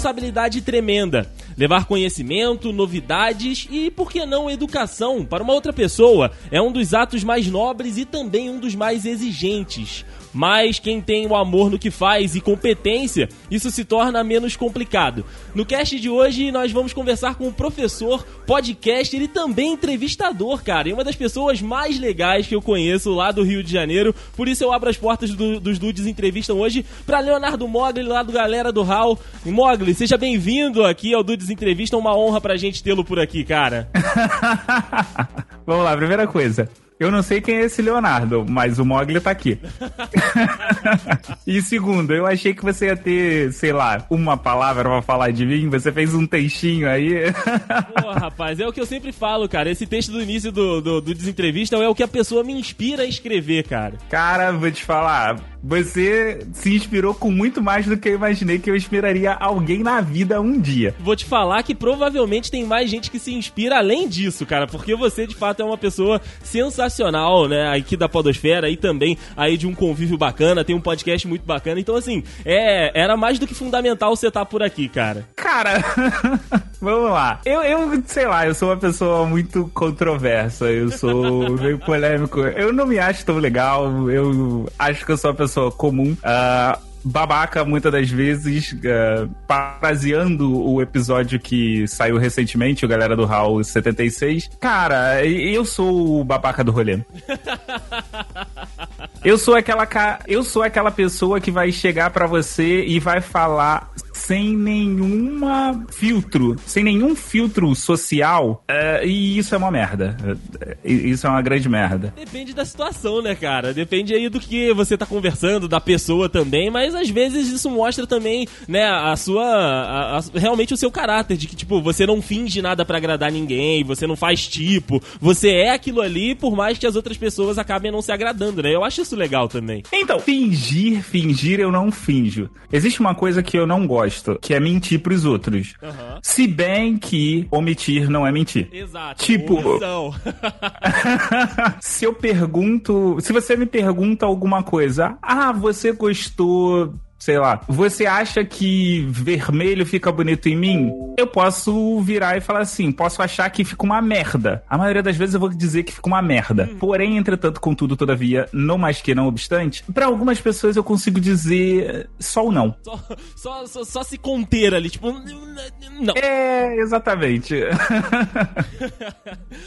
responsabilidade tremenda. Levar conhecimento, novidades e, por que não, educação para uma outra pessoa é um dos atos mais nobres e também um dos mais exigentes. Mas quem tem o amor no que faz e competência, isso se torna menos complicado. No cast de hoje, nós vamos conversar com um professor, podcaster e também entrevistador, cara. E uma das pessoas mais legais que eu conheço lá do Rio de Janeiro. Por isso eu abro as portas do, dos Dudes Entrevistam hoje para Leonardo Mogli, lá do Galera do Hall. Mogli, seja bem-vindo aqui ao Dudes Entrevista. Uma honra pra gente tê-lo por aqui, cara. Vamos lá, primeira coisa. Eu não sei quem é esse Leonardo, mas o Mogli tá aqui. e segundo, eu achei que você ia ter, sei lá, uma palavra pra falar de mim. Você fez um textinho aí. Pô, rapaz, é o que eu sempre falo, cara. Esse texto do início do, do, do Desentrevista é o que a pessoa me inspira a escrever, cara. Cara, vou te falar. Você se inspirou com muito mais do que eu imaginei que eu inspiraria alguém na vida um dia. Vou te falar que provavelmente tem mais gente que se inspira além disso, cara, porque você de fato é uma pessoa sensacional, né, aqui da Podosfera e também aí de um convívio bacana, tem um podcast muito bacana. Então, assim, é, era mais do que fundamental você estar por aqui, cara. Cara, vamos lá. Eu, eu, sei lá, eu sou uma pessoa muito controversa, eu sou meio polêmico. Eu não me acho tão legal, eu acho que eu sou uma pessoa comum. Uh, babaca muitas das vezes, uh, parafraseando o episódio que saiu recentemente, o galera do Hall 76. Cara, eu sou o babaca do rolê. eu sou aquela ca... eu sou aquela pessoa que vai chegar para você e vai falar sem nenhuma filtro, sem nenhum filtro social, uh, e isso é uma merda. Uh, isso é uma grande merda. Depende da situação, né, cara? Depende aí do que você tá conversando, da pessoa também, mas às vezes isso mostra também, né, a sua. A, a, realmente o seu caráter, de que, tipo, você não finge nada para agradar ninguém, você não faz tipo, você é aquilo ali, por mais que as outras pessoas acabem não se agradando, né? Eu acho isso legal também. Então, fingir, fingir eu não finjo. Existe uma coisa que eu não gosto gosto, que é mentir pros outros. Uhum. Se bem que omitir não é mentir. Exato. Tipo. se eu pergunto. Se você me pergunta alguma coisa, ah, você gostou sei lá, você acha que vermelho fica bonito em mim? Eu posso virar e falar assim, posso achar que fica uma merda. A maioria das vezes eu vou dizer que fica uma merda. Hum. Porém, entretanto, contudo, todavia, não mais que não obstante, para algumas pessoas eu consigo dizer só ou não. Só, só, só, só se conter ali, tipo, não. É, exatamente.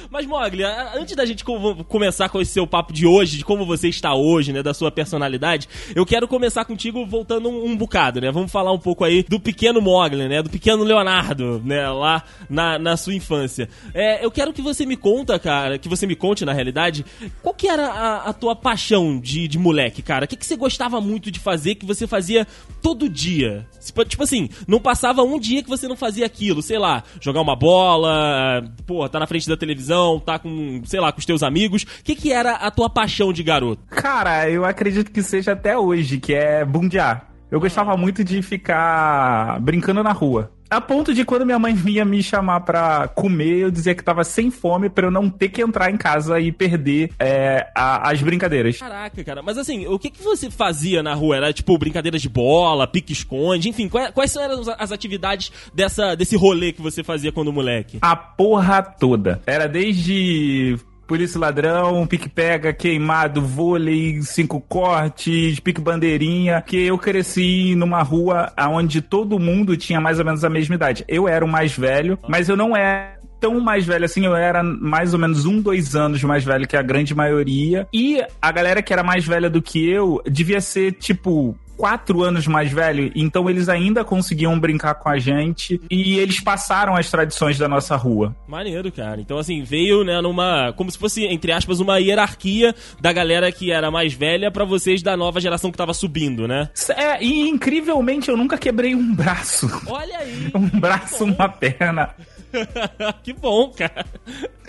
Mas, Mogli, antes da gente começar com esse seu papo de hoje, de como você está hoje, né, da sua personalidade, eu quero começar contigo voltando um, um, bocado, né? Vamos falar um pouco aí do pequeno Mogli, né? Do pequeno Leonardo, né? Lá na, na sua infância. É, eu quero que você me conta, cara, que você me conte, na realidade, qual que era a, a tua paixão de, de moleque, cara? O que, que você gostava muito de fazer que você fazia todo dia? Tipo assim, não passava um dia que você não fazia aquilo, sei lá, jogar uma bola, pô, tá na frente da televisão, tá com, sei lá, com os teus amigos. O que, que era a tua paixão de garoto? Cara, eu acredito que seja até hoje, que é bundear. Eu gostava muito de ficar brincando na rua. A ponto de quando minha mãe vinha me chamar pra comer, eu dizia que tava sem fome pra eu não ter que entrar em casa e perder é, a, as brincadeiras. Caraca, cara. Mas assim, o que, que você fazia na rua? Era tipo brincadeiras de bola, pique-esconde, enfim, quais, quais eram as atividades dessa, desse rolê que você fazia quando moleque? A porra toda. Era desde Polícia Ladrão, Pique Pega, Queimado, Vôlei, Cinco Cortes, Pique Bandeirinha, que eu cresci numa rua onde todo mundo tinha mais ou menos a mesma idade. Eu era o mais velho, mas eu não era tão mais velho assim, eu era mais ou menos um, dois anos mais velho que a grande maioria. E a galera que era mais velha do que eu devia ser, tipo, quatro anos mais velho, então eles ainda conseguiam brincar com a gente e eles passaram as tradições da nossa rua. Maneiro, cara. Então, assim, veio, né, numa. Como se fosse, entre aspas, uma hierarquia da galera que era mais velha para vocês da nova geração que tava subindo, né? É, e incrivelmente eu nunca quebrei um braço. Olha aí! um braço, uma perna. que bom, cara.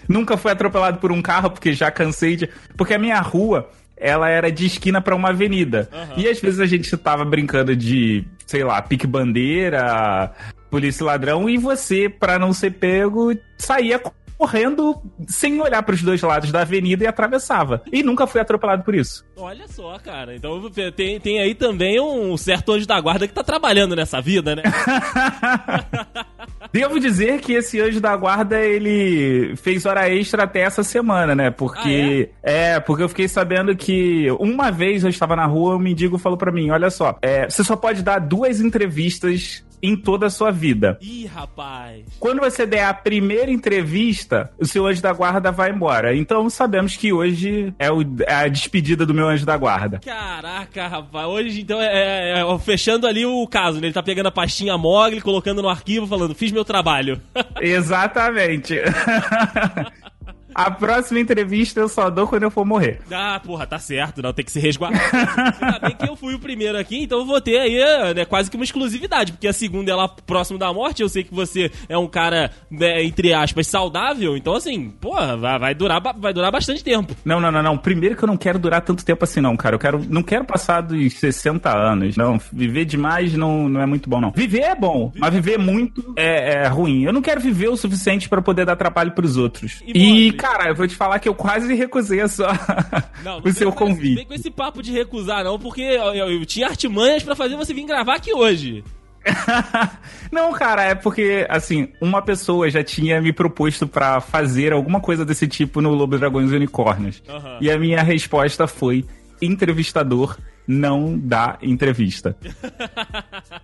Nunca fui atropelado por um carro, porque já cansei de. Porque a minha rua ela era de esquina para uma avenida. Uhum. E às vezes a gente tava brincando de, sei lá, pique-bandeira, polícia ladrão, e você, para não ser pego, saía correndo sem olhar para os dois lados da avenida e atravessava. E nunca fui atropelado por isso. Olha só, cara. Então tem, tem aí também um certo anjo da guarda que tá trabalhando nessa vida, né? Devo dizer que esse anjo da guarda, ele fez hora extra até essa semana, né? Porque. Ah, é? é? porque eu fiquei sabendo que uma vez eu estava na rua, um mendigo falou para mim: olha só, é, você só pode dar duas entrevistas em toda a sua vida. Ih, rapaz. Quando você der a primeira entrevista, o seu anjo da guarda vai embora. Então sabemos que hoje é, o, é a despedida do meu anjo da guarda. Caraca, rapaz. Hoje, então, é, é, é fechando ali o caso, né? Ele tá pegando a pastinha Mogli, colocando no arquivo, falando, fiz meu trabalho. Exatamente. A próxima entrevista eu só dou quando eu for morrer. Ah, porra, tá certo, não, tem que se resguardar. Ainda bem que eu fui o primeiro aqui, então eu vou ter aí né, quase que uma exclusividade, porque a segunda é lá próximo da morte, eu sei que você é um cara, né, entre aspas, saudável, então assim, porra, vai, vai, durar, vai durar bastante tempo. Não, não, não, não. Primeiro que eu não quero durar tanto tempo assim, não, cara. Eu quero, não quero passar dos 60 anos. Não, viver demais não, não é muito bom, não. Viver é bom, mas viver muito é, é, ruim. Eu não quero viver o suficiente para poder dar trabalho pros outros. E, e Cara, eu vou te falar que eu quase recusei sua... não, não o seu convite. Não com esse papo de recusar, não, porque eu, eu, eu tinha artimanhas para fazer você vir gravar aqui hoje. não, cara, é porque, assim, uma pessoa já tinha me proposto para fazer alguma coisa desse tipo no Lobo Dragões e Unicórnios. Uhum. E a minha resposta foi: entrevistador não dá entrevista.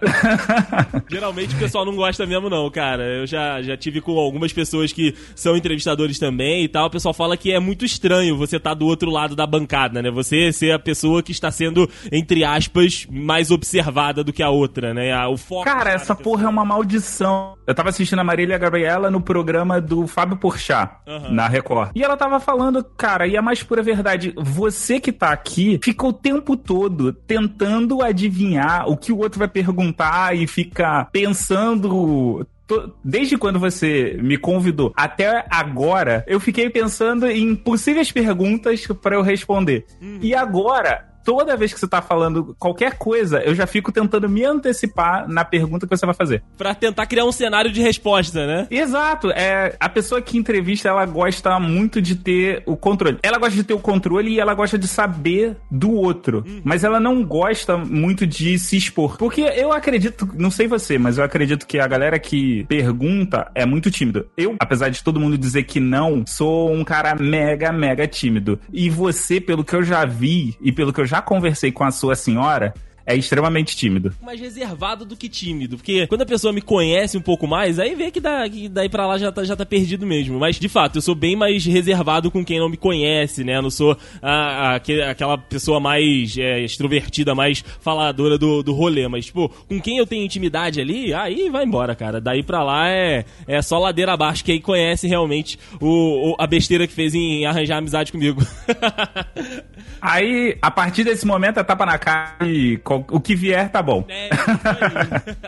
Geralmente o pessoal não gosta mesmo, não, cara. Eu já, já tive com algumas pessoas que são entrevistadores também e tal. O pessoal fala que é muito estranho você estar tá do outro lado da bancada, né? Você ser a pessoa que está sendo, entre aspas, mais observada do que a outra, né? O foco. Cara, essa porra é uma maldição. Eu tava assistindo a Marília Gabriela no programa do Fábio Porchat, uhum. na Record. E ela tava falando, cara, e a mais pura verdade, você que tá aqui fica o tempo todo tentando adivinhar o que o outro vai perguntar e fica pensando desde quando você me convidou até agora, eu fiquei pensando em possíveis perguntas para eu responder. Uhum. E agora, toda vez que você tá falando qualquer coisa, eu já fico tentando me antecipar na pergunta que você vai fazer. Pra tentar criar um cenário de resposta, né? Exato. É, a pessoa que entrevista, ela gosta muito de ter o controle. Ela gosta de ter o controle e ela gosta de saber do outro. Hum. Mas ela não gosta muito de se expor. Porque eu acredito, não sei você, mas eu acredito que a galera que pergunta é muito tímido. Eu, apesar de todo mundo dizer que não, sou um cara mega, mega tímido. E você, pelo que eu já vi e pelo que eu já conversei com a sua senhora, é extremamente tímido. Mais reservado do que tímido. Porque quando a pessoa me conhece um pouco mais, aí vê que, dá, que daí pra lá já tá, já tá perdido mesmo. Mas, de fato, eu sou bem mais reservado com quem não me conhece, né? Eu não sou a, a, aquela pessoa mais é, extrovertida, mais faladora do, do rolê. Mas, tipo, com quem eu tenho intimidade ali, aí vai embora, cara. Daí pra lá é, é só ladeira abaixo. Quem conhece realmente o, o a besteira que fez em arranjar amizade comigo. aí, a partir desse momento, é tapa na cara e o que vier tá bom. É,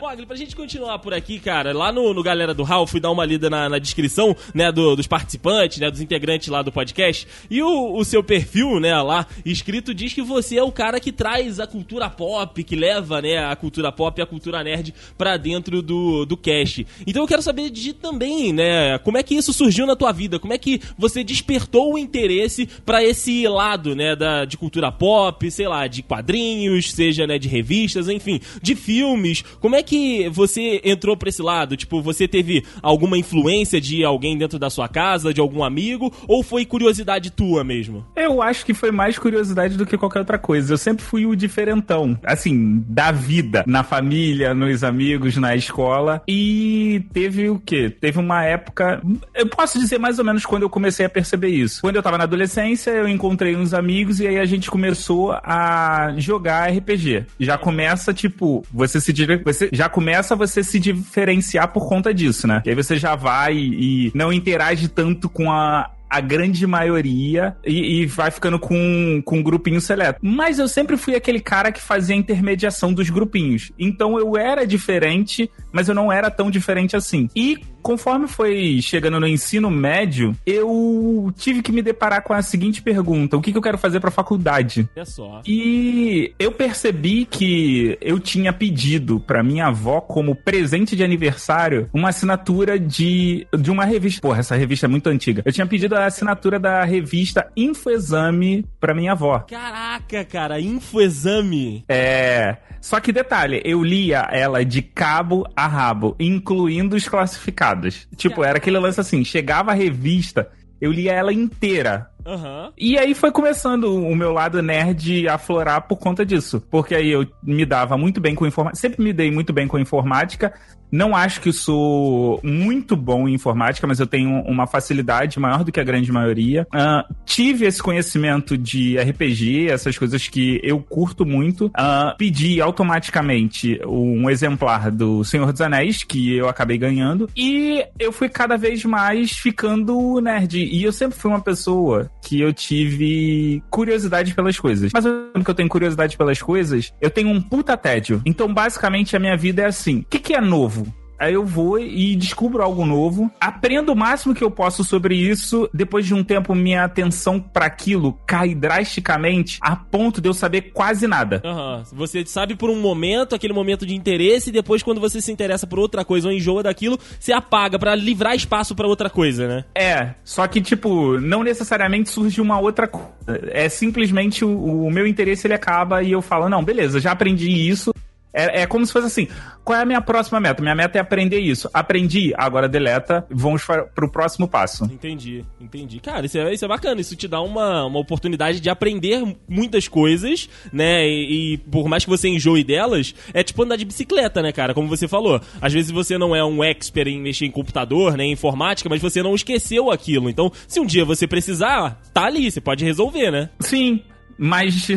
Mogli, pra gente continuar por aqui, cara, lá no, no Galera do Hall, fui dar uma lida na, na descrição, né, do, dos participantes, né, dos integrantes lá do podcast, e o, o seu perfil, né, lá, escrito, diz que você é o cara que traz a cultura pop, que leva, né, a cultura pop e a cultura nerd pra dentro do, do cast. Então eu quero saber de também, né, como é que isso surgiu na tua vida, como é que você despertou o interesse para esse lado, né, da, de cultura pop, sei lá, de quadrinhos, seja, né, né, de revistas, enfim, de filmes. Como é que você entrou pra esse lado? Tipo, você teve alguma influência de alguém dentro da sua casa, de algum amigo, ou foi curiosidade tua mesmo? Eu acho que foi mais curiosidade do que qualquer outra coisa. Eu sempre fui o diferentão, assim, da vida, na família, nos amigos, na escola. E teve o quê? Teve uma época, eu posso dizer mais ou menos quando eu comecei a perceber isso. Quando eu tava na adolescência, eu encontrei uns amigos e aí a gente começou a jogar RPG já começa, tipo, você se você já começa você se diferenciar por conta disso, né? E aí você já vai e não interage tanto com a a grande maioria e, e, vai ficando com, com um grupinho seleto. Mas eu sempre fui aquele cara que fazia a intermediação dos grupinhos. Então eu era diferente, mas eu não era tão diferente assim. E conforme foi chegando no ensino médio, eu tive que me deparar com a seguinte pergunta: o que, que eu quero fazer pra faculdade? É só. E eu percebi que eu tinha pedido pra minha avó, como presente de aniversário, uma assinatura de, de uma revista. Porra, essa revista é muito antiga. Eu tinha pedido a assinatura da revista Infoexame pra minha avó. Caraca, cara, infoexame. É. Só que detalhe, eu lia ela de cabo a rabo, incluindo os classificados. Tipo, era aquele lance assim: chegava a revista, eu lia ela inteira. Aham. E aí foi começando o meu lado nerd a aflorar por conta disso. Porque aí eu me dava muito bem com informática. Sempre me dei muito bem com informática. Não acho que sou muito bom em informática, mas eu tenho uma facilidade maior do que a grande maioria. Ah, tive esse conhecimento de RPG, essas coisas que eu curto muito. Ah, pedi automaticamente um exemplar do Senhor dos Anéis, que eu acabei ganhando. E eu fui cada vez mais ficando nerd. E eu sempre fui uma pessoa que eu tive curiosidade pelas coisas. Mas eu que eu tenho curiosidade pelas coisas, eu tenho um puta tédio. Então, basicamente, a minha vida é assim: o que, que é novo? Aí eu vou e descubro algo novo, aprendo o máximo que eu posso sobre isso. Depois de um tempo, minha atenção para aquilo cai drasticamente a ponto de eu saber quase nada. Aham. Você sabe por um momento, aquele momento de interesse, e depois, quando você se interessa por outra coisa ou enjoa daquilo, você apaga pra livrar espaço pra outra coisa, né? É, só que, tipo, não necessariamente surge uma outra coisa. É simplesmente o, o meu interesse ele acaba e eu falo, não, beleza, já aprendi isso. É, é como se fosse assim: qual é a minha próxima meta? Minha meta é aprender isso. Aprendi, agora deleta, vamos pro próximo passo. Entendi, entendi. Cara, isso é, isso é bacana. Isso te dá uma, uma oportunidade de aprender muitas coisas, né? E, e por mais que você enjoe delas, é tipo andar de bicicleta, né, cara? Como você falou. Às vezes você não é um expert em mexer em computador, né? Em informática, mas você não esqueceu aquilo. Então, se um dia você precisar, tá ali, você pode resolver, né? Sim, mas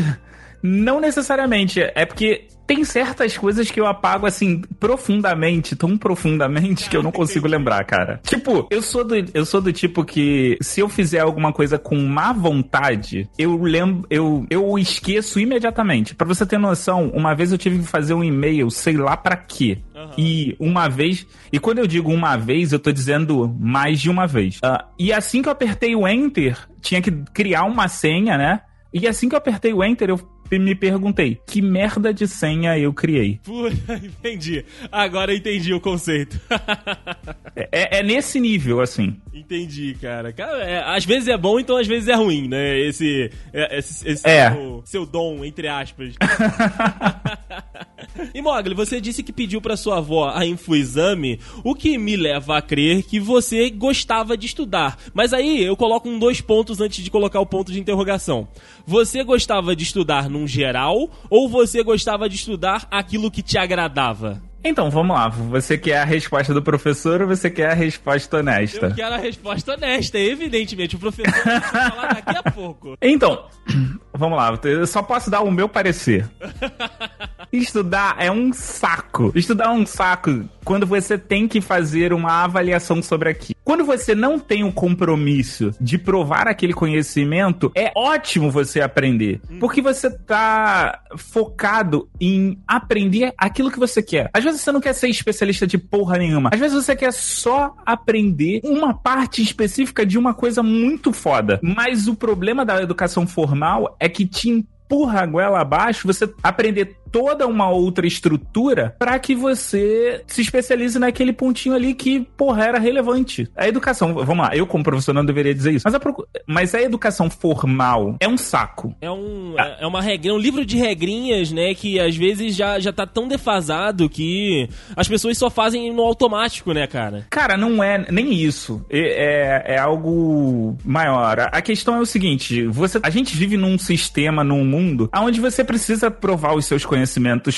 não necessariamente. É porque tem certas coisas que eu apago assim profundamente, tão profundamente que eu não consigo lembrar, cara. Tipo, eu sou do, eu sou do tipo que se eu fizer alguma coisa com má vontade, eu lembro, eu, eu esqueço imediatamente. Pra você ter noção, uma vez eu tive que fazer um e-mail, sei lá pra quê. Aham. E uma vez, e quando eu digo uma vez, eu tô dizendo mais de uma vez. Ah, e assim que eu apertei o enter, tinha que criar uma senha, né? E assim que eu apertei o enter, eu me perguntei, que merda de senha eu criei? Puta, entendi. Agora eu entendi o conceito. É, é nesse nível, assim. entendi, cara. Cara, é, às vezes é bom, então às vezes é ruim, né? Esse, é, esse, esse É. seu, seu dom, entre aspas. e Mogli, você disse que pediu pra sua avó a infoexame, o que me leva a crer que você gostava de estudar. Mas aí eu coloco um dois pontos antes de colocar o ponto de interrogação. Você gostava de estudar num geral ou você gostava de estudar aquilo que te agradava? Então, vamos lá. Você quer a resposta do professor ou você quer a resposta honesta? Eu quero a resposta honesta, evidentemente. O professor vai falar daqui a pouco. Então, vamos lá. Eu só posso dar o meu parecer. Estudar é um saco. Estudar é um saco quando você tem que fazer uma avaliação sobre aquilo. Quando você não tem o compromisso de provar aquele conhecimento, é ótimo você aprender. Porque você tá focado em aprender aquilo que você quer. Às vezes você não quer ser especialista de porra nenhuma. Às vezes você quer só aprender uma parte específica de uma coisa muito foda. Mas o problema da educação formal é que te empurra a goela abaixo você aprender toda uma outra estrutura para que você se especialize naquele pontinho ali que, porra, era relevante. A educação, vamos lá, eu como professor não deveria dizer isso, mas a, mas a educação formal é um saco. É, um, é é uma regra, um livro de regrinhas, né? Que às vezes já, já tá tão defasado que as pessoas só fazem no automático, né, cara? Cara, não é nem isso. É, é, é algo maior. A- A questão é o seguinte: você, a gente vive num sistema, num mundo, onde você precisa provar os seus conhecimentos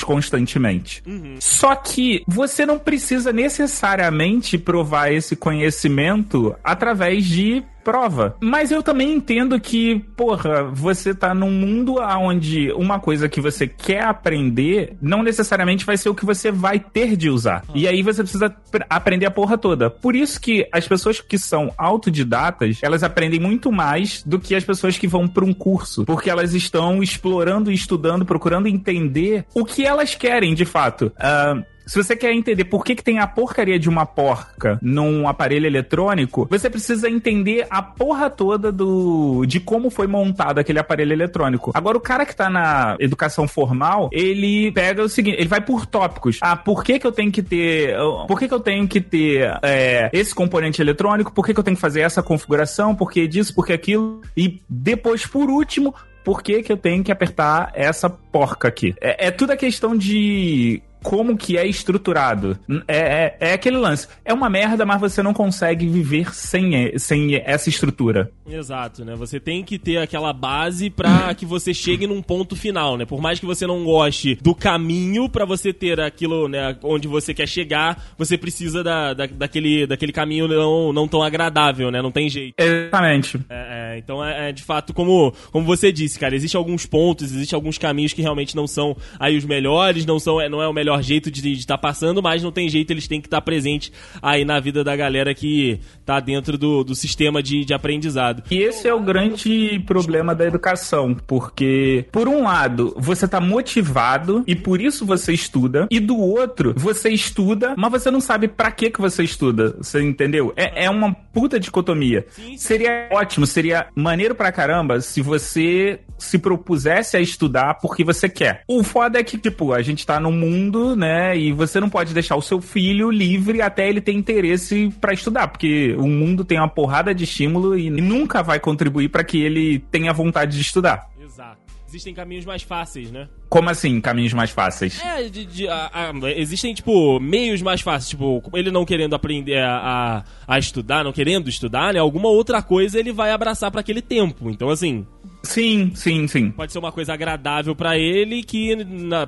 constantemente. Só que você não precisa necessariamente provar esse conhecimento através de prova. Mas eu também entendo que, porra, você tá num mundo onde uma coisa que você quer aprender não necessariamente vai ser o que você vai ter de usar. E aí você precisa pr- aprender a porra toda. Por isso que as pessoas que são autodidatas, elas aprendem muito mais do que as pessoas que vão para um curso, porque elas estão explorando, estudando, procurando entender o que elas querem de fato. Ah, Se você quer entender por que, que tem a porcaria de uma porca num aparelho eletrônico, você precisa entender a porra toda do de como foi montado aquele aparelho eletrônico. Agora, o cara que tá na educação formal, ele pega o seguinte, ele vai por tópicos. Ah, por que que eu tenho que ter... Por que que eu tenho que ter é, esse componente eletrônico? Por que que eu tenho que fazer essa configuração? Por que disso? Por que aquilo? E depois, por último, por que, que eu tenho que apertar essa porca aqui? É, é tudo a questão de como que é estruturado. É, é, é, aquele lance. É uma merda, mas você não consegue viver sem, sem essa estrutura. Exato, né? Você tem que ter aquela base para que você chegue num ponto final, né? Por mais que você não goste do caminho para você ter aquilo, né, onde você quer chegar, você precisa da, da, daquele, daquele caminho não, não tão agradável, né? Não tem jeito. Exatamente. É, é, então é, é, de fato como, como você disse, cara, existem alguns pontos, existem alguns caminhos que realmente não são aí os melhores, não são é, não é o melhor jeito de estar tá passando, mas não tem jeito, eles têm que estar tá presentes aí na vida da galera que tá dentro do, do sistema de, de aprendizado. E esse é o grande problema da educação, porque, por um lado, você tá motivado e por isso você estuda, e do outro, você estuda, mas você não sabe para que que você estuda, você entendeu? É, é uma puta dicotomia. Sim, sim. Seria ótimo, seria maneiro pra caramba se você se propusesse a estudar porque você quer. O foda é que, tipo, a gente tá num mundo, né, e você não pode deixar o seu filho livre até ele ter interesse para estudar, porque o mundo tem uma porrada de estímulo e nunca vai contribuir para que ele tenha vontade de estudar. Exato. Existem caminhos mais fáceis, né? Como assim, caminhos mais fáceis? É, de, de, a, a, existem, tipo, meios mais fáceis. Tipo, ele não querendo aprender a, a, estudar, não querendo estudar, né? Alguma outra coisa ele vai abraçar para aquele tempo. Então, assim. Sim, sim, sim. Pode ser uma coisa agradável para ele que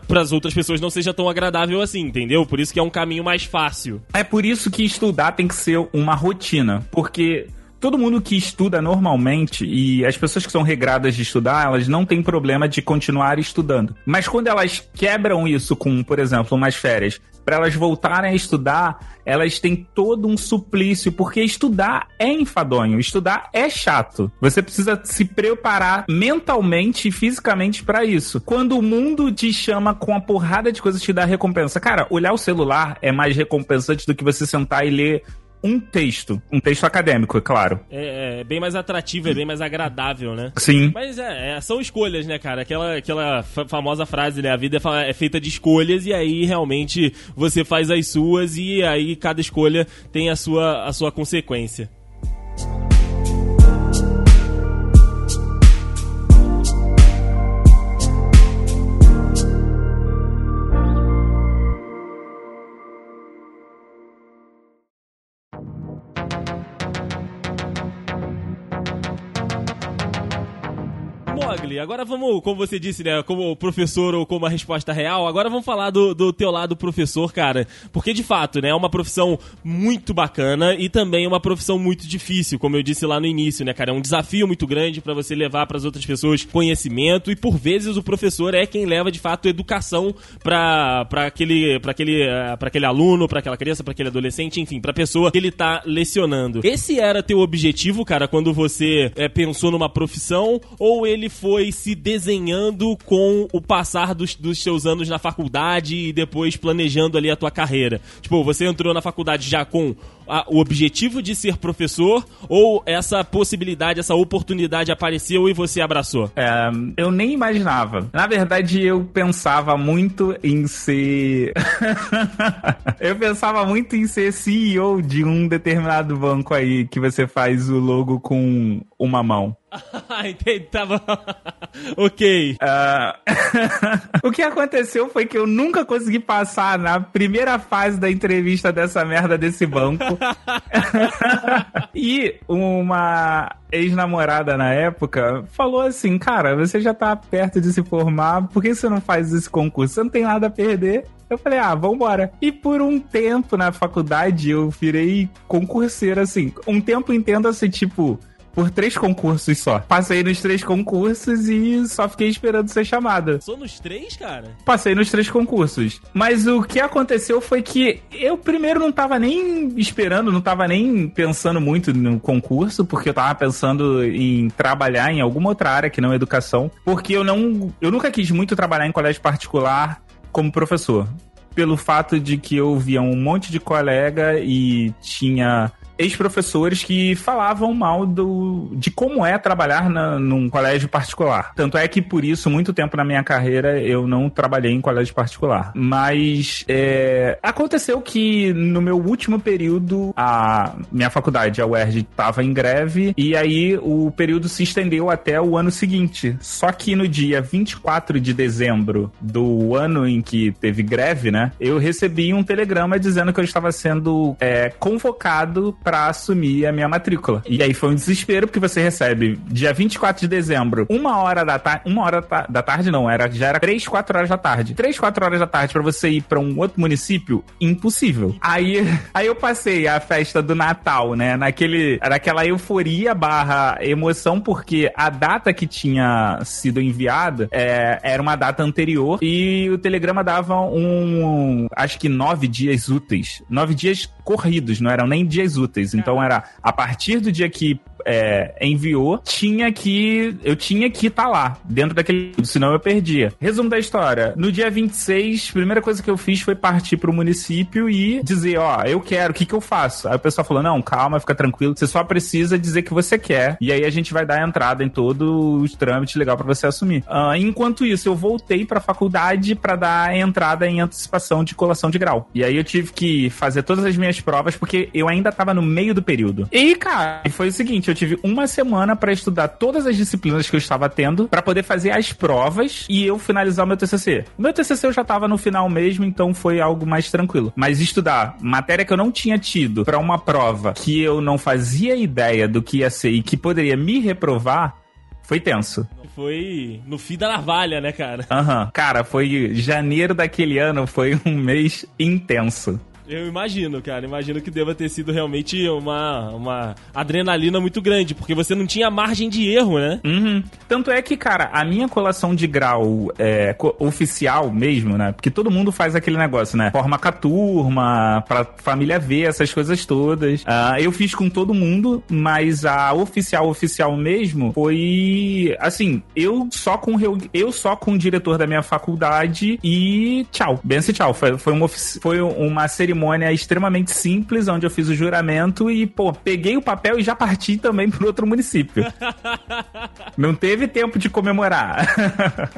para as outras pessoas não seja tão agradável assim, entendeu? Por isso que é um caminho mais fácil. É por isso que estudar tem que ser uma rotina. Porque todo mundo que estuda normalmente e as pessoas que são regradas de estudar, elas não têm problema de continuar estudando. Mas quando elas quebram isso com, por exemplo, umas férias, para elas voltarem a estudar, elas têm todo um suplício, porque estudar é enfadonho, estudar é chato. Você precisa se preparar mentalmente e fisicamente para isso. Quando o mundo te chama com a porrada de coisas te dá recompensa. Cara, olhar o celular é mais recompensante do que você sentar e ler um texto. Um texto acadêmico, é claro. É, é, bem mais atrativo, é bem mais agradável, né? Sim. Mas é, é são escolhas, né, cara? Aquela, aquela famosa frase, né? A vida é, é feita de escolhas e aí realmente você faz as suas e aí cada escolha tem a sua, a sua consequência. Agora vamos, como você disse, né, como professor ou como a resposta real, agora vamos falar do, do teu lado professor, cara, porque de fato, né, é uma profissão muito bacana e também uma profissão muito difícil, como eu disse lá no início, né, cara, é um desafio muito grande para você levar para as outras pessoas conhecimento e por vezes o professor é quem leva de fato educação para aquele para aquele eh, aquele aluno, para aquela criança, para aquele adolescente, enfim, para pessoa que ele tá lecionando. Esse era teu objetivo, cara, quando você é, pensou numa profissão ou ele foi se desenhando com o passar dos, dos seus anos na faculdade e depois planejando ali a tua carreira? Tipo, você entrou na faculdade já com a, o objetivo de ser professor ou essa possibilidade, essa oportunidade apareceu e você abraçou? É, eu nem imaginava. Na verdade, eu pensava muito em ser. eu pensava muito em ser CEO de um determinado banco aí que você faz o logo com uma mão. Ah, entendi, tava. ok. Uh... o que aconteceu foi que eu nunca consegui passar na primeira fase da entrevista dessa merda desse banco. e uma ex-namorada na época falou assim: Cara, você já tá perto de se formar, por que você não faz esse concurso? Você não tem nada a perder. Eu falei, ah, vambora. E por um tempo na faculdade eu virei concurseiro, assim. Um tempo entendo assim, tipo, por três concursos só. Passei nos três concursos e só fiquei esperando ser chamada. Só nos três, cara? Passei nos três concursos. Mas o que aconteceu foi que eu primeiro não tava nem esperando, não tava nem pensando muito no concurso, porque eu tava pensando em trabalhar em alguma outra área que não educação, porque eu não, eu nunca quis muito trabalhar em colégio particular como professor. pelo fato de que eu via um monte de colega e tinha ex-professores que falavam mal do, de como é trabalhar na, num colégio particular. Tanto é que, por isso, muito tempo na minha carreira, eu não trabalhei em colégio particular. Mas é, aconteceu que no meu último período, a minha faculdade, a UERJ, estava em greve, e aí o período se estendeu até o ano seguinte. Só que no dia 24 de dezembro do ano em que teve greve, né, eu recebi um telegrama dizendo que eu estava sendo é, convocado assumir a minha matrícula. E aí foi um desespero, porque você recebe dia 24 de dezembro, uma hora da tarde, uma hora da tarde não, era, já era 3, 4 horas da tarde. 3, 4 horas da tarde para você ir para um outro município, impossível. Aí, aí eu passei a festa do Natal, né, naquele, naquela euforia barra emoção, porque a data que tinha sido enviada é, era uma data anterior e o telegrama dava um, acho que nove dias úteis. Nove dias corridos, não eram nem dias úteis. Então era a partir do dia que é, enviou, tinha que. Eu tinha que estar tá lá, dentro daquele. Senão eu perdia. Resumo da história. No dia 26, a primeira coisa que eu fiz foi partir pro município e dizer: Ó, eu quero, o que, que eu faço? Aí o pessoal falou: Não, calma, fica tranquilo. Você só precisa dizer que você quer. E aí a gente vai dar a entrada em todos os trâmites legal para você assumir. Uh, enquanto isso, eu voltei pra faculdade para dar a entrada em antecipação de colação de grau. E aí eu tive que fazer todas as minhas provas, porque eu ainda tava no meio do período. E, cara, foi o seguinte: eu tive uma semana para estudar todas as disciplinas que eu estava tendo, para poder fazer as provas e eu finalizar o meu TCC. O meu TCC eu já tava no final mesmo, então foi algo mais tranquilo. Mas estudar matéria que eu não tinha tido para uma prova que eu não fazia ideia do que ia ser e que poderia me reprovar, foi tenso foi no fim da navalha, né, cara? Aham. Uhum. Cara, foi janeiro daquele ano, foi um mês intenso. Eu imagino, cara. Imagino que deva ter sido realmente uma, uma adrenalina muito grande, porque você não tinha margem de erro, né? Uhum. Tanto é que, cara, a minha colação de grau é, oficial mesmo, né? Porque todo mundo faz aquele negócio, né? Forma com a turma, pra família ver essas coisas todas. Uh, eu fiz com todo mundo, mas a oficial, oficial mesmo, foi assim, eu só com eu só com o diretor da minha faculdade e tchau. Benção tchau. Foi, foi, uma, foi uma cerimônia cerimônia extremamente simples, onde eu fiz o juramento e, pô, peguei o papel e já parti também pro outro município. Não teve tempo de comemorar.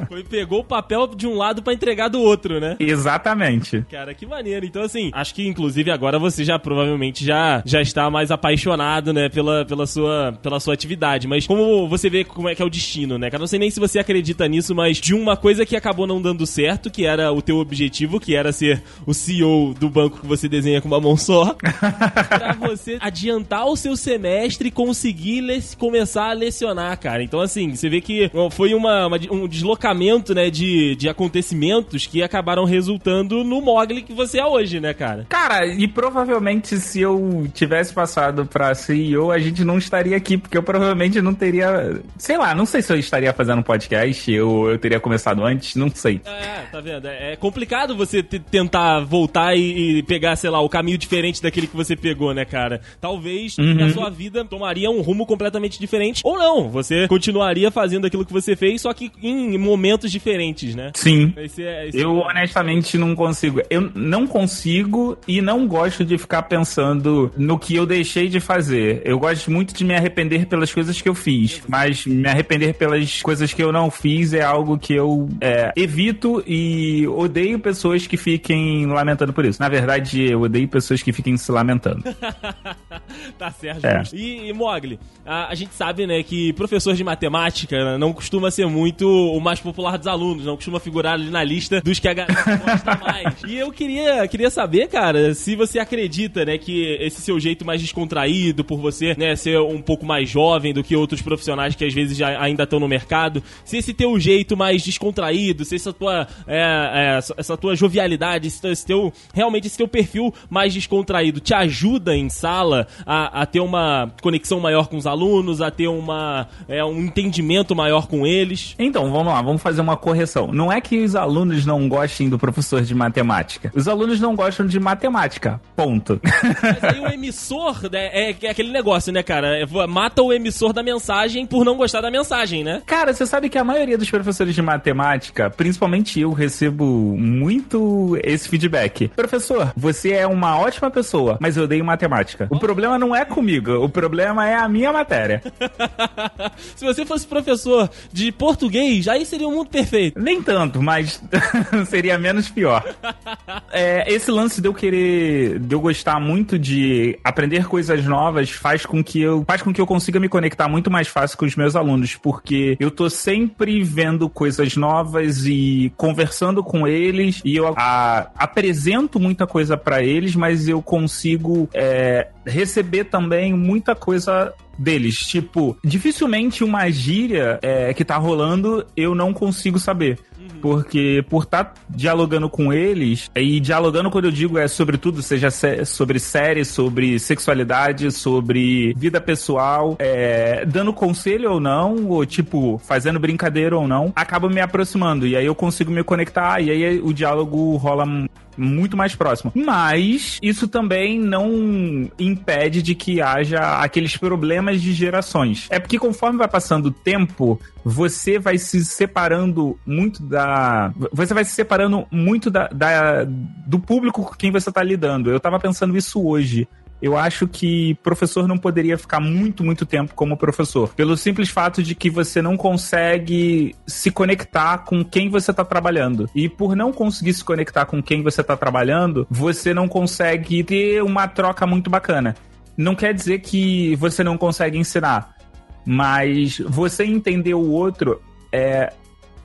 Foi, pegou o papel de um lado para entregar do outro, né? Exatamente. Cara, que maneiro. Então, assim, acho que inclusive agora você já provavelmente já, já está mais apaixonado, né, pela, pela, sua, pela sua atividade. Mas como você vê como é que é o destino, né? Cara, não sei nem se você acredita nisso, mas de uma coisa que acabou não dando certo, que era o teu objetivo, que era ser o CEO do banco que você desenha com uma mão só, pra você adiantar o seu semestre e conseguir começar a lecionar, cara. Então, assim, você vê que foi uma, uma, um deslocamento, né, de, de acontecimentos que acabaram resultando no Mogli que você é hoje, né, cara? Cara, e provavelmente se eu tivesse passado pra CEO, a gente não estaria aqui, porque eu provavelmente não teria. Sei lá, não sei se eu estaria fazendo um podcast ou eu teria começado antes, não sei. É, tá vendo? É complicado você tentar voltar e, e pegar, sei lá, o caminho diferente daquele que você pegou, né, cara? Talvez uhum. a sua vida tomaria um rumo completamente diferente, ou não. Você continuaria fazendo aquilo que você fez, só que em momentos diferentes, né? Sim. Esse é, esse eu é... honestamente não consigo. Eu não consigo e não gosto de ficar pensando no que eu deixei de fazer. Eu gosto muito de me arrepender pelas coisas que eu fiz, mas me arrepender pelas coisas que eu não fiz é algo que eu é, evito e odeio pessoas que fiquem lamentando por isso. Na verdade, verdade, eu odeio pessoas que fiquem se lamentando. tá certo. É. E, e Mogli, a, a, gente sabe, né, que professor de matemática não costuma ser muito o mais popular dos alunos, não costuma figurar ali na lista dos que a galera gosta mais. E eu queria, queria saber, cara, se você acredita, né, que esse seu jeito mais descontraído, por você, né, ser um pouco mais jovem do que outros profissionais que às vezes já ainda estão no mercado, se esse teu jeito mais descontraído, se essa tua, é, é, essa tua jovialidade, esse, esse teu, realmente esse teu perfil mais descontraído te ajuda em sala a, a ter uma conexão maior com os alunos, a ter uma, é, um entendimento maior com eles? Então, vamos lá, vamos fazer uma correção. Não é que os alunos não gostem do professor de matemática. Os alunos não gostam de matemática. Ponto. Mas aí o emissor né, é, é aquele negócio, né, cara? É, mata o emissor da mensagem por não gostar da mensagem, né? Cara, você sabe que a maioria dos professores de matemática, principalmente eu, recebo muito esse feedback. Professor, você é uma ótima pessoa, mas eu odeio matemática. O problema não é comigo, o problema é a minha matéria. Se você fosse professor de português, aí seria um mundo perfeito. Nem tanto, mas seria menos pior. É, esse lance de eu querer, de eu gostar muito de aprender coisas novas faz com que eu, faz com que eu consiga me conectar muito mais fácil com os meus alunos, porque eu tô sempre vendo coisas novas e conversando com eles e eu a, apresento muita coisa para eles, mas eu consigo é, receber também muita coisa deles. Tipo, dificilmente uma gíria é, que tá rolando eu não consigo saber. Porque por estar tá dialogando com eles, e dialogando quando eu digo é sobre tudo, seja sobre série, sobre sexualidade, sobre vida pessoal, é, dando conselho ou não, ou tipo, fazendo brincadeira ou não, acaba me aproximando. E aí eu consigo me conectar, e aí o diálogo rola muito mais próximo. Mas isso também não impede de que haja aqueles problemas de gerações. É porque conforme vai passando o tempo, você vai se separando muito da. Você vai se separando muito da, da do público com quem você está lidando. Eu estava pensando isso hoje eu acho que professor não poderia ficar muito, muito tempo como professor. Pelo simples fato de que você não consegue se conectar com quem você está trabalhando. E por não conseguir se conectar com quem você está trabalhando, você não consegue ter uma troca muito bacana. Não quer dizer que você não consegue ensinar, mas você entender o outro é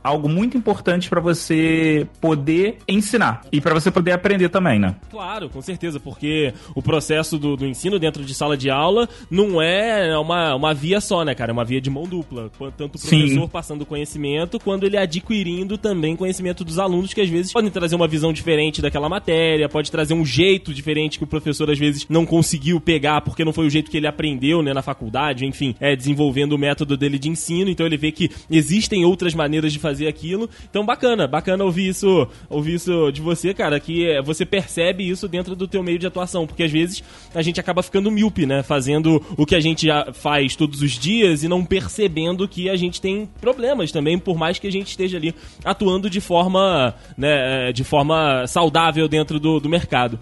algo muito importante para você poder ensinar e para você poder aprender também, né? Claro, com certeza, porque o processo do, do, ensino dentro de sala de aula não é uma, uma via só, né, cara? É uma via de mão dupla. Tanto o professor Sim. passando conhecimento, quando ele adquirindo também conhecimento dos alunos, que às vezes podem trazer uma visão diferente daquela matéria, pode trazer um jeito diferente que o professor às vezes não conseguiu pegar porque não foi o jeito que ele aprendeu, né, na faculdade, enfim, é desenvolvendo o método dele de ensino, então ele vê que existem outras maneiras de fazer fazer aquilo. Então bacana, bacana ouvir isso, ouvir isso de você, cara, que é, você percebe isso dentro do teu meio de atuação, porque às vezes a gente acaba ficando míope, né, fazendo o que a gente já faz todos os dias e não percebendo que a gente tem problemas também, por mais que a gente esteja ali atuando de forma, né, de forma saudável dentro do, do mercado.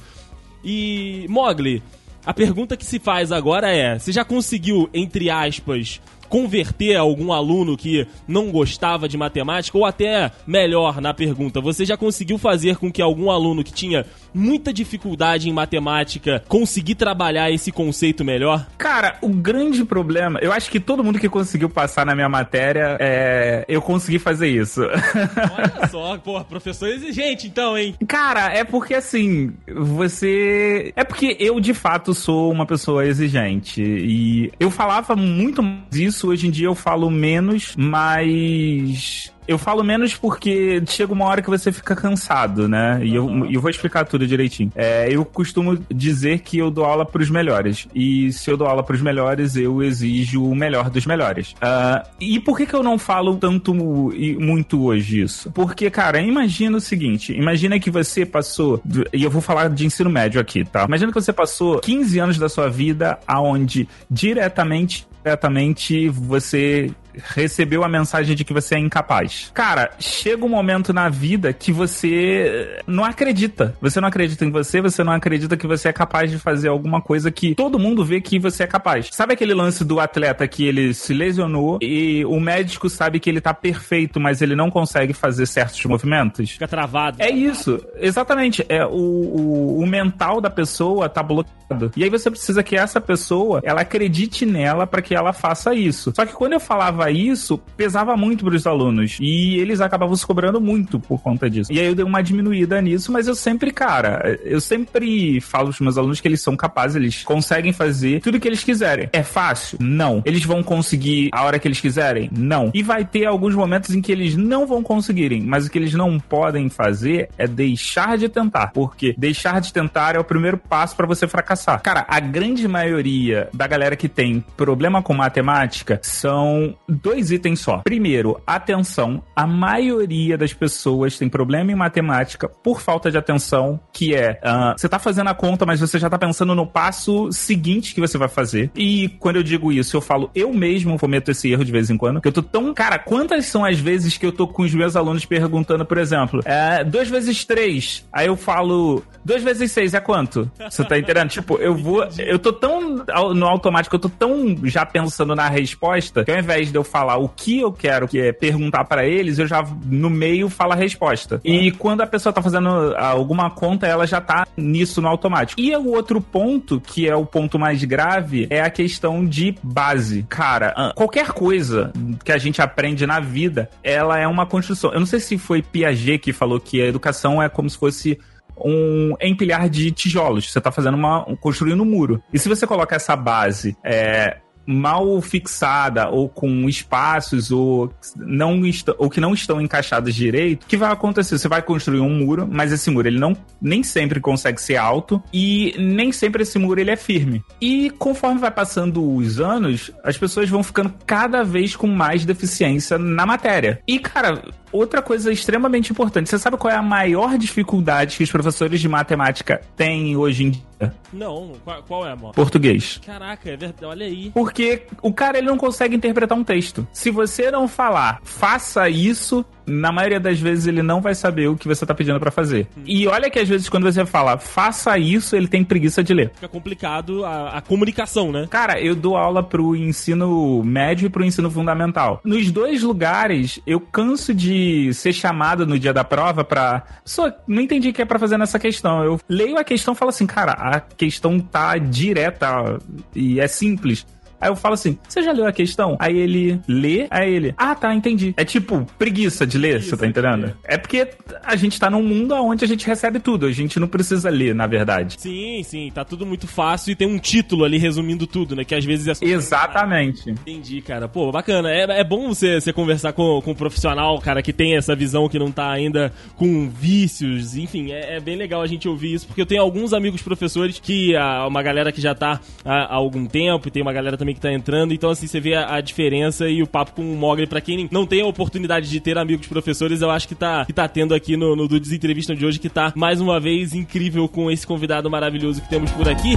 E Mogli, a pergunta que se faz agora é: você já conseguiu, entre aspas, converter algum aluno que não gostava de matemática? Ou até melhor na pergunta, você já conseguiu fazer com que algum aluno que tinha muita dificuldade em matemática conseguir trabalhar esse conceito melhor? Cara, o grande problema, eu acho que todo mundo que conseguiu passar na minha matéria, é, eu consegui fazer isso. Olha só, pô, professor exigente então, hein? Cara, é porque assim, você. É porque eu de fato sou uma pessoa exigente. E eu falava muito disso, hoje em dia eu falo menos, mas eu falo menos porque chega uma hora que você fica cansado, né? E uhum. eu, eu vou explicar tudo direitinho. É, eu costumo dizer que eu dou aula pros melhores. E se eu dou aula pros melhores, eu exijo o melhor dos melhores. Uh, e por que, que eu não falo tanto e muito hoje isso? Porque, cara, imagina o seguinte: imagina que você passou. E eu vou falar de ensino médio aqui, tá? Imagina que você passou 15 anos da sua vida aonde diretamente diretamente você recebeu a mensagem de que você é incapaz. Cara, chega um momento na vida que você não acredita. Você não acredita em você, você não acredita que você é capaz de fazer alguma coisa que todo mundo vê que você é capaz. Sabe aquele lance do atleta que ele se lesionou e o médico sabe que ele tá perfeito, mas ele não consegue fazer certos movimentos? Fica travado. É isso, exatamente. É o, o, o mental da pessoa tá bloqueado. E aí você precisa que essa pessoa, ela acredite nela para que ela faça isso. Só que quando eu falava falava isso, pesava muito para os alunos. E eles acabavam se cobrando muito por conta disso. E aí eu dei uma diminuída nisso, mas eu sempre, cara, eu sempre falo pros meus alunos que eles são capazes, eles conseguem fazer tudo que eles quiserem. É fácil? Não. Eles vão conseguir a hora que eles quiserem? Não. E vai ter alguns momentos em que eles não vão conseguirem, mas o que eles não podem fazer é deixar de tentar, porque deixar de tentar é o primeiro passo para você fracassar. Cara, a grande maioria da galera que tem problema com matemática são dois itens só. Primeiro, atenção. A maioria das pessoas tem problema em matemática por falta de atenção, que é uh, você tá fazendo a conta, mas você já tá pensando no passo seguinte que você vai fazer. E quando eu digo isso, eu falo, eu mesmo cometo esse erro de vez em quando, que eu tô tão. Cara, quantas são as vezes que eu tô com os meus alunos perguntando, por exemplo, é, 2 vezes 3. Aí eu falo, 2 vezes 6 é quanto? Você tá entendendo? tipo, eu vou. Eu tô tão no automático, eu tô tão já pensando na resposta, que ao invés de eu falar o que eu quero, que é perguntar para eles, eu já no meio falo a resposta. E quando a pessoa tá fazendo alguma conta, ela já tá nisso no automático. E o outro ponto, que é o ponto mais grave, é a questão de base. Cara, ah, qualquer coisa que a gente aprende na vida, ela é uma construção. Eu não sei se foi Piaget que falou que a educação é como se fosse um empilhar de tijolos. Você está fazendo uma. construindo um muro. E se você coloca essa base é, mal fixada ou com espaços ou, não ou que não estão encaixados direito, o que vai acontecer? Você vai construir um muro, mas esse muro ele não nem sempre consegue ser alto e nem sempre esse muro ele é firme. E conforme vai passando os anos, as pessoas vão ficando cada vez com mais deficiência na matéria. E cara, outra coisa extremamente importante. Você sabe qual é a maior dificuldade que os professores de matemática têm hoje em dia? Não, qual, qual é, amor? Português. Caraca, é verdade, olha aí. Porque o cara ele não consegue interpretar um texto. Se você não falar, faça isso, na maioria das vezes ele não vai saber o que você tá pedindo para fazer. Hum. E olha que às vezes quando você fala, faça isso, ele tem preguiça de ler. Fica complicado a, a comunicação, né? Cara, eu dou aula pro ensino médio e pro ensino fundamental. Nos dois lugares, eu canso de ser chamado no dia da prova pra. Só, não entendi o que é pra fazer nessa questão. Eu leio a questão e falo assim, cara, a questão tá direta e é simples. Aí eu falo assim: você já leu a questão? Aí ele lê, aí ele, ah, tá, entendi. É tipo preguiça de ler, você tá entendendo? É. é porque a gente tá num mundo onde a gente recebe tudo, a gente não precisa ler, na verdade. Sim, sim, tá tudo muito fácil e tem um título ali resumindo tudo, né? Que às vezes é só. Exatamente. Entendi, cara. Pô, bacana. É, é bom você, você conversar com, com um profissional, cara, que tem essa visão que não tá ainda com vícios, enfim, é, é bem legal a gente ouvir isso, porque eu tenho alguns amigos professores que, a, uma galera que já tá há, há algum tempo, e tem uma galera também também que tá entrando. Então, assim, você vê a, a diferença e o papo com o Mogli, pra quem não tem a oportunidade de ter amigos professores, eu acho que tá, que tá tendo aqui no, no Dudes Entrevista de hoje, que tá mais uma vez incrível com esse convidado maravilhoso que temos por aqui.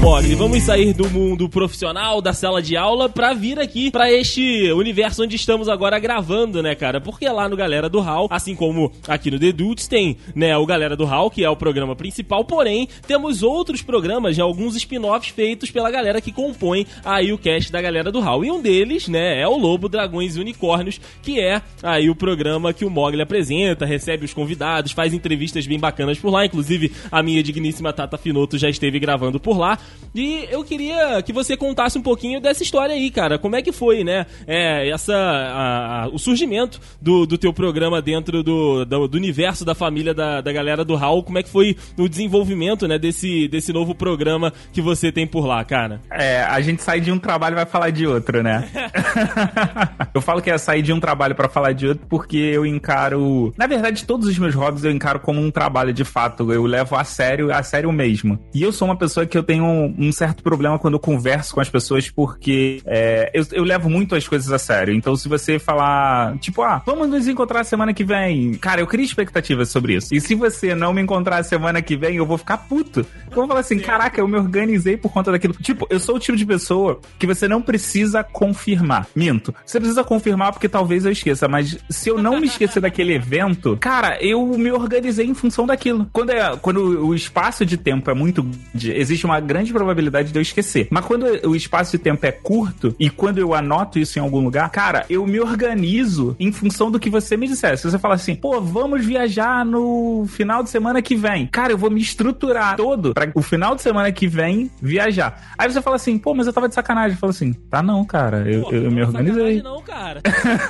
Mogli, vamos sair do mundo profissional, da sala de aula, pra vir aqui pra este universo onde estamos agora gravando, né, cara? Porque lá no Galera do Hall, assim como aqui no The Dudes, tem, né, o Galera do Hall, que é o programa principal, porém, temos outros programas, né, alguns spin-offs feitos pela galera que compõe aí o cast da Galera do Hall. E um deles, né, é o Lobo, Dragões e Unicórnios, que é aí o programa que o Mogli apresenta, recebe os convidados, faz entrevistas bem bacanas por lá, inclusive a minha digníssima Tata Finoto já esteve gravando por lá. E eu queria que você contasse um pouquinho dessa história aí, cara. Como é que foi, né? É, essa, a, a, o surgimento do, do teu programa dentro do, do, do universo da família da, da galera do Raul. Como é que foi o desenvolvimento, né, desse, desse novo programa que você tem por lá, cara? É, a gente sai de um trabalho e vai falar de outro, né? eu falo que é sair de um trabalho para falar de outro porque eu encaro. Na verdade, todos os meus hobbies eu encaro como um trabalho de fato. Eu levo a sério, a sério mesmo. E eu sou uma pessoa que eu tenho um certo problema quando eu converso com as pessoas, porque é, eu, eu, levo muito as coisas a sério. Então, se você falar, tipo, ah, vamos nos encontrar semana que vem. Cara, eu crio expectativas sobre isso. E se você não me encontrar semana que vem, eu vou ficar puto. Eu vou falar assim, caraca, eu me organizei por conta daquilo. Tipo, eu sou o tipo de pessoa que você não precisa confirmar. Minto. Você precisa confirmar porque talvez eu esqueça, mas se eu não me esquecer daquele evento, cara, eu me organizei em função daquilo. Quando, é, quando o espaço de tempo é muito existe uma grande probabilidade de eu esquecer. Mas quando o espaço de tempo é curto e quando eu anoto isso em algum lugar, cara, eu me organizo em função do que você me dissesse. Se você fala assim, pô, vamos viajar no final de semana que vem. Cara, eu vou me estruturar todo para o final de semana que vem viajar. Aí você fala assim, pô, mas eu tava de sacanagem. Eu falo assim, tá não, cara, eu, pô, eu, eu me organizei. Não, cara.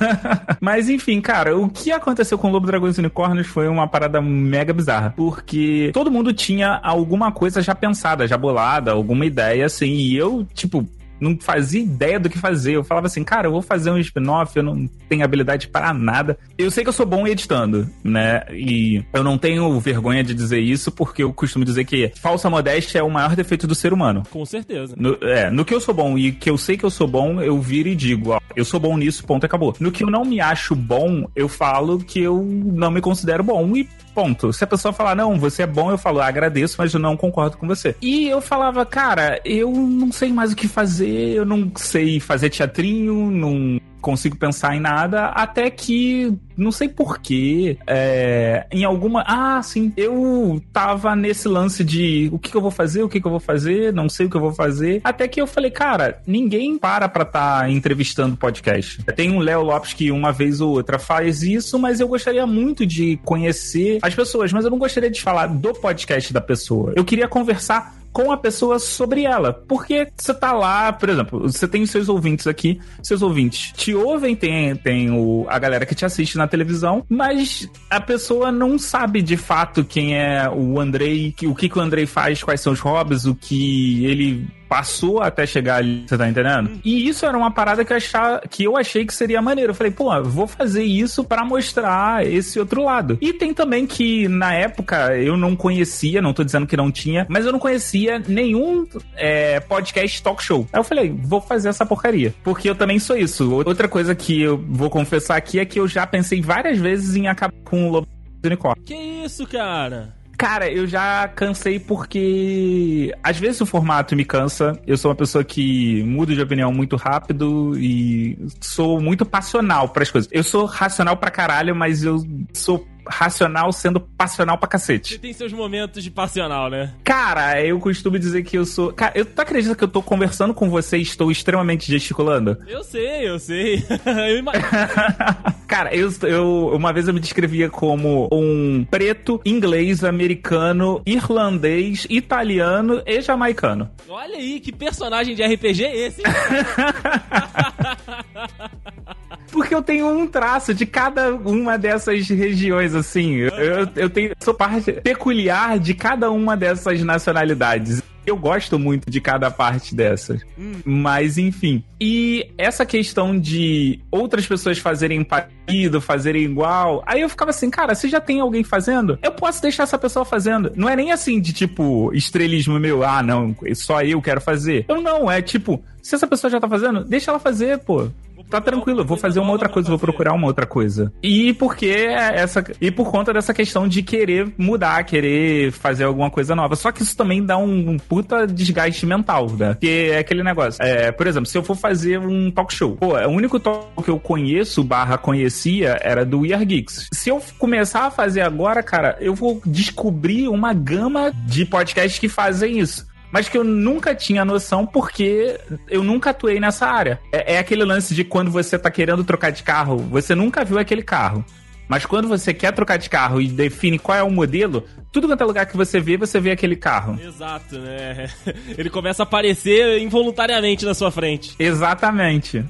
mas enfim, cara, o que aconteceu com o Lobo Dragões e Unicórnios foi uma parada mega bizarra. Porque todo mundo tinha alguma coisa já pensada, já bolada, alguma ideia assim. E eu, tipo, não fazia ideia do que fazer. Eu falava assim, cara, eu vou fazer um spin-off, eu não tenho habilidade para nada. Eu sei que eu sou bom editando, né? E eu não tenho vergonha de dizer isso, porque eu costumo dizer que falsa modéstia é o maior defeito do ser humano. Com certeza. No, é, no que eu sou bom e que eu sei que eu sou bom, eu viro e digo, ó, eu sou bom nisso, ponto, acabou. No que eu não me acho bom, eu falo que eu não me considero bom e ponto. Se a pessoa falar, não, você é bom, eu falo, agradeço, mas eu não concordo com você. E eu falava, cara, eu não sei mais o que fazer, eu não sei fazer teatrinho, não consigo pensar em nada, até que, não sei porquê, é, em alguma. Ah, sim, eu tava nesse lance de o que, que eu vou fazer, o que, que eu vou fazer, não sei o que eu vou fazer. Até que eu falei, cara, ninguém para pra estar tá entrevistando podcast. Tem um Léo Lopes que uma vez ou outra faz isso, mas eu gostaria muito de conhecer as pessoas, mas eu não gostaria de falar do podcast da pessoa. Eu queria conversar com a pessoa sobre ela. Porque você tá lá, por exemplo, você tem os seus ouvintes aqui, seus ouvintes te ouvem, tem, tem o, a galera que te assiste na televisão, mas a pessoa não sabe de fato quem é o Andrei, o que, que o Andrei faz, quais são os hobbies, o que ele passou até chegar ali, você tá entendendo? Hum. E isso era uma parada que eu, achava, que eu achei que seria maneiro. Eu falei, pô, vou fazer isso para mostrar esse outro lado. E tem também que, na época, eu não conhecia, não tô dizendo que não tinha, mas eu não conhecia nenhum é, podcast talk show. Aí eu falei, vou fazer essa porcaria. Porque eu também sou isso. Outra coisa que eu vou confessar aqui é que eu já pensei várias vezes em acabar com o Lobo do Unicórnio. Que isso, cara? Cara, eu já cansei porque às vezes o formato me cansa. Eu sou uma pessoa que muda de opinião muito rápido e sou muito passional para as coisas. Eu sou racional pra caralho, mas eu sou racional sendo passional pra cacete. Você tem seus momentos de passional, né? Cara, eu costumo dizer que eu sou. Cara, eu, tu acredita que eu tô conversando com você e estou extremamente gesticulando? Eu sei, eu sei. eu imagino. Cara, eu, eu uma vez eu me descrevia como um preto, inglês, americano, irlandês, italiano e jamaicano. Olha aí, que personagem de RPG é esse? Porque eu tenho um traço de cada uma dessas regiões, assim. Eu, eu tenho, sou parte peculiar de cada uma dessas nacionalidades. Eu gosto muito de cada parte dessas. Hum. Mas, enfim. E essa questão de outras pessoas fazerem parecido, fazerem igual. Aí eu ficava assim, cara, se já tem alguém fazendo, eu posso deixar essa pessoa fazendo. Não é nem assim de tipo, estrelismo meu, ah, não, só eu quero fazer. Eu não, é tipo, se essa pessoa já tá fazendo, deixa ela fazer, pô tá tranquilo, vou fazer uma outra coisa, vou procurar uma outra coisa. E porque essa e por conta dessa questão de querer mudar, querer fazer alguma coisa nova. Só que isso também dá um, um puta desgaste mental, né? Porque é aquele negócio. É, por exemplo, se eu for fazer um talk show, pô, o único talk que eu conheço, barra conhecia, era do We Are Geeks. Se eu começar a fazer agora, cara, eu vou descobrir uma gama de podcasts que fazem isso mas que eu nunca tinha noção porque eu nunca atuei nessa área. É, é, aquele lance de quando você tá querendo trocar de carro, você nunca viu aquele carro. Mas quando você quer trocar de carro e define qual é o modelo, tudo quanto é lugar que você vê, você vê aquele carro. Exato, né? Ele começa a aparecer involuntariamente na sua frente. Exatamente.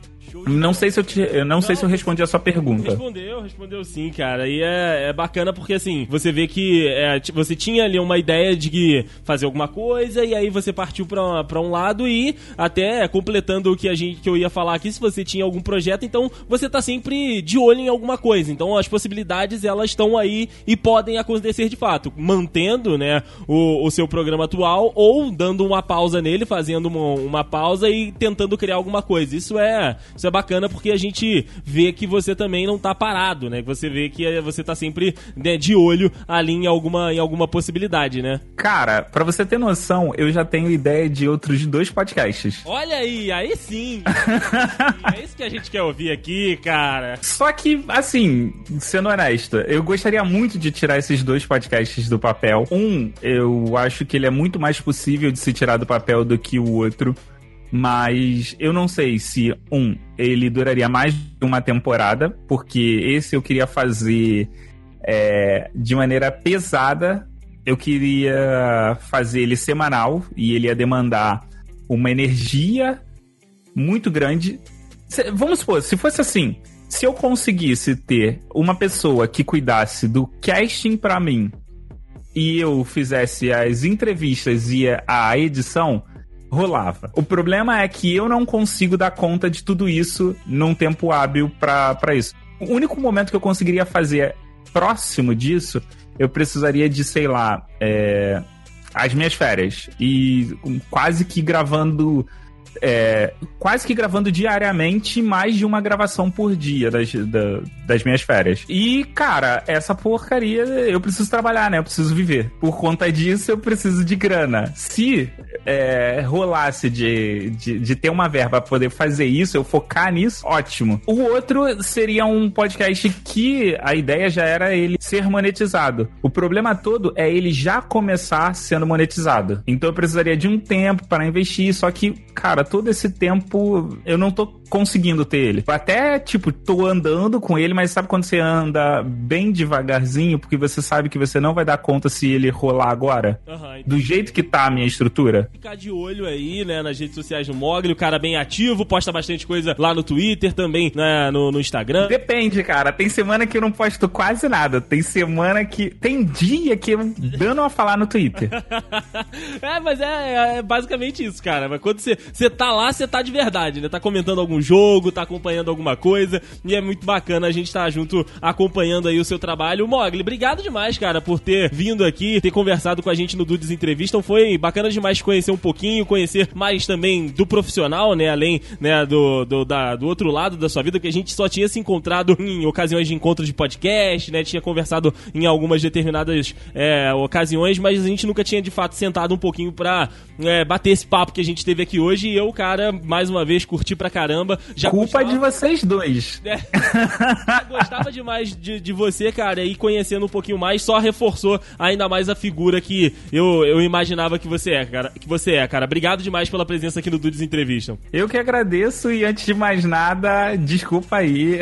Não sei se eu te, eu não, não, sei se eu respondi a sua pergunta. Respondeu, respondeu sim, cara. E é, é bacana porque assim, você vê que é, você tinha ali uma ideia de fazer alguma coisa e aí você partiu pra, pra um lado e até completando o que a gente que eu ia falar aqui, se você tinha algum projeto, então você tá sempre de olho em alguma coisa. Então as possibilidades elas estão aí e podem acontecer de fato, mantendo, né, o, o seu programa atual ou dando uma pausa nele, fazendo uma, uma pausa e tentando criar alguma coisa. Isso é Isso é bacana porque a gente vê que você também não tá parado, né? Que você vê que você tá sempre né, de olho ali em alguma, em alguma possibilidade, né? Cara, pra você ter noção, eu já tenho ideia de outros dois podcasts. Olha aí, aí sim! é isso que a gente quer ouvir aqui, cara. Só que, assim, sendo honesto, eu gostaria muito de tirar esses dois podcasts do papel. Um, eu acho que ele é muito mais possível de se tirar do papel do que o outro. Mas eu não sei se, um, ele duraria mais de uma temporada, porque esse eu queria fazer é, de maneira pesada. Eu queria fazer ele semanal e ele ia demandar uma energia muito grande. Se, vamos supor, se fosse assim, se eu conseguisse ter uma pessoa que cuidasse do casting para mim e eu fizesse as entrevistas e a edição, rolava. O problema é que eu não consigo dar conta de tudo isso num tempo hábil para isso. O único momento que eu conseguiria fazer próximo disso, eu precisaria de, sei lá, é, as minhas férias. E quase que gravando é, quase que gravando diariamente mais de uma gravação por dia das, da, das minhas férias. E, cara, essa porcaria eu preciso trabalhar, né? Eu preciso viver. Por conta disso, eu preciso de grana. Se é, rolasse de, de, de, ter uma verba pra poder fazer isso, eu focar nisso, ótimo. O outro seria um podcast que a ideia já era ele ser monetizado. O problema todo é ele já começar sendo monetizado. Então eu precisaria de um tempo para investir, só que, cara, todo esse tempo eu não tô conseguindo ter ele. Até, tipo, tô andando com ele, mas sabe quando você anda bem devagarzinho, porque você sabe que você não vai dar conta se ele rolar agora? Uhum, Do jeito que tá a minha estrutura. Ficar de olho aí, né, nas redes sociais do Mogli, o cara bem ativo, posta bastante coisa lá no Twitter, também né, no, no Instagram. Depende, cara. Tem semana que eu não posto quase nada. Tem semana que. Tem dia que eu dando a falar no Twitter. é, mas é, é, basicamente isso, cara. Mas quando você, você tá lá, você tá de verdade, né? Tá comentando algum jogo, tá acompanhando alguma coisa. E é muito bacana a gente estar tá junto acompanhando aí o seu trabalho. Mogli, obrigado demais, cara, por ter vindo aqui, ter conversado com a gente no Dudes Entrevista. Então foi bacana demais conhecer um pouquinho, conhecer mais também do profissional, né? Além né, do, do, da, do outro lado da sua vida, que a gente só tinha se encontrado em ocasiões de encontros de podcast, né? Tinha conversado em algumas determinadas é, ocasiões, mas a gente nunca tinha de fato sentado um pouquinho pra é, bater esse papo que a gente teve aqui hoje. E eu, cara, mais uma vez, curti pra caramba. Já Culpa gostava... de vocês dois. É, gostava demais de, de você, cara, e conhecendo um pouquinho mais, só reforçou ainda mais a figura que eu, eu imaginava que você é, cara. Que você é, cara. Obrigado demais pela presença aqui no Dudes Entrevista. Eu que agradeço e antes de mais nada, desculpa aí.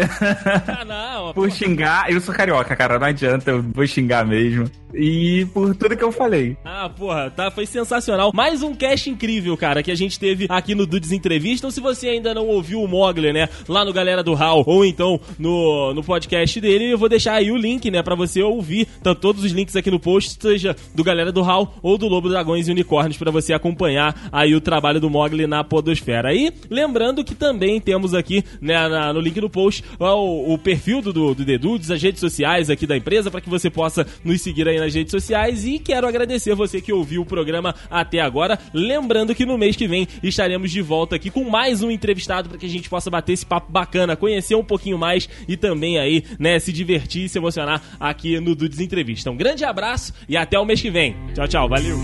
Ah, não. por xingar. Eu sou carioca, cara, não adianta, eu vou xingar mesmo. E por tudo que eu falei. Ah, porra, tá, foi sensacional. Mais um cast incrível, cara, que a gente teve aqui no Dudes Entrevista. Então, se você ainda não ouviu o Mogler, né, lá no Galera do Hall, ou então no, no podcast dele, eu vou deixar aí o link, né, pra você ouvir. Tanto todos os links aqui no post, seja do Galera do Hall ou do Lobo Dragões e Unicórnios, para você acompanhar aí o trabalho do Mogli na Podosfera. E lembrando que também temos aqui, né, na, no link no post, o, o perfil do, do The Dudes, as redes sociais aqui da empresa, para que você possa nos seguir aí nas redes sociais. E quero agradecer você que ouviu o programa até agora. Lembrando que no mês que vem estaremos de volta aqui com mais um entrevistado para que a gente possa bater esse papo bacana, conhecer um pouquinho mais e também aí, né, se divertir e se emocionar aqui no Dudes Entrevista. Um grande abraço e até o mês que vem. Tchau, tchau, valeu!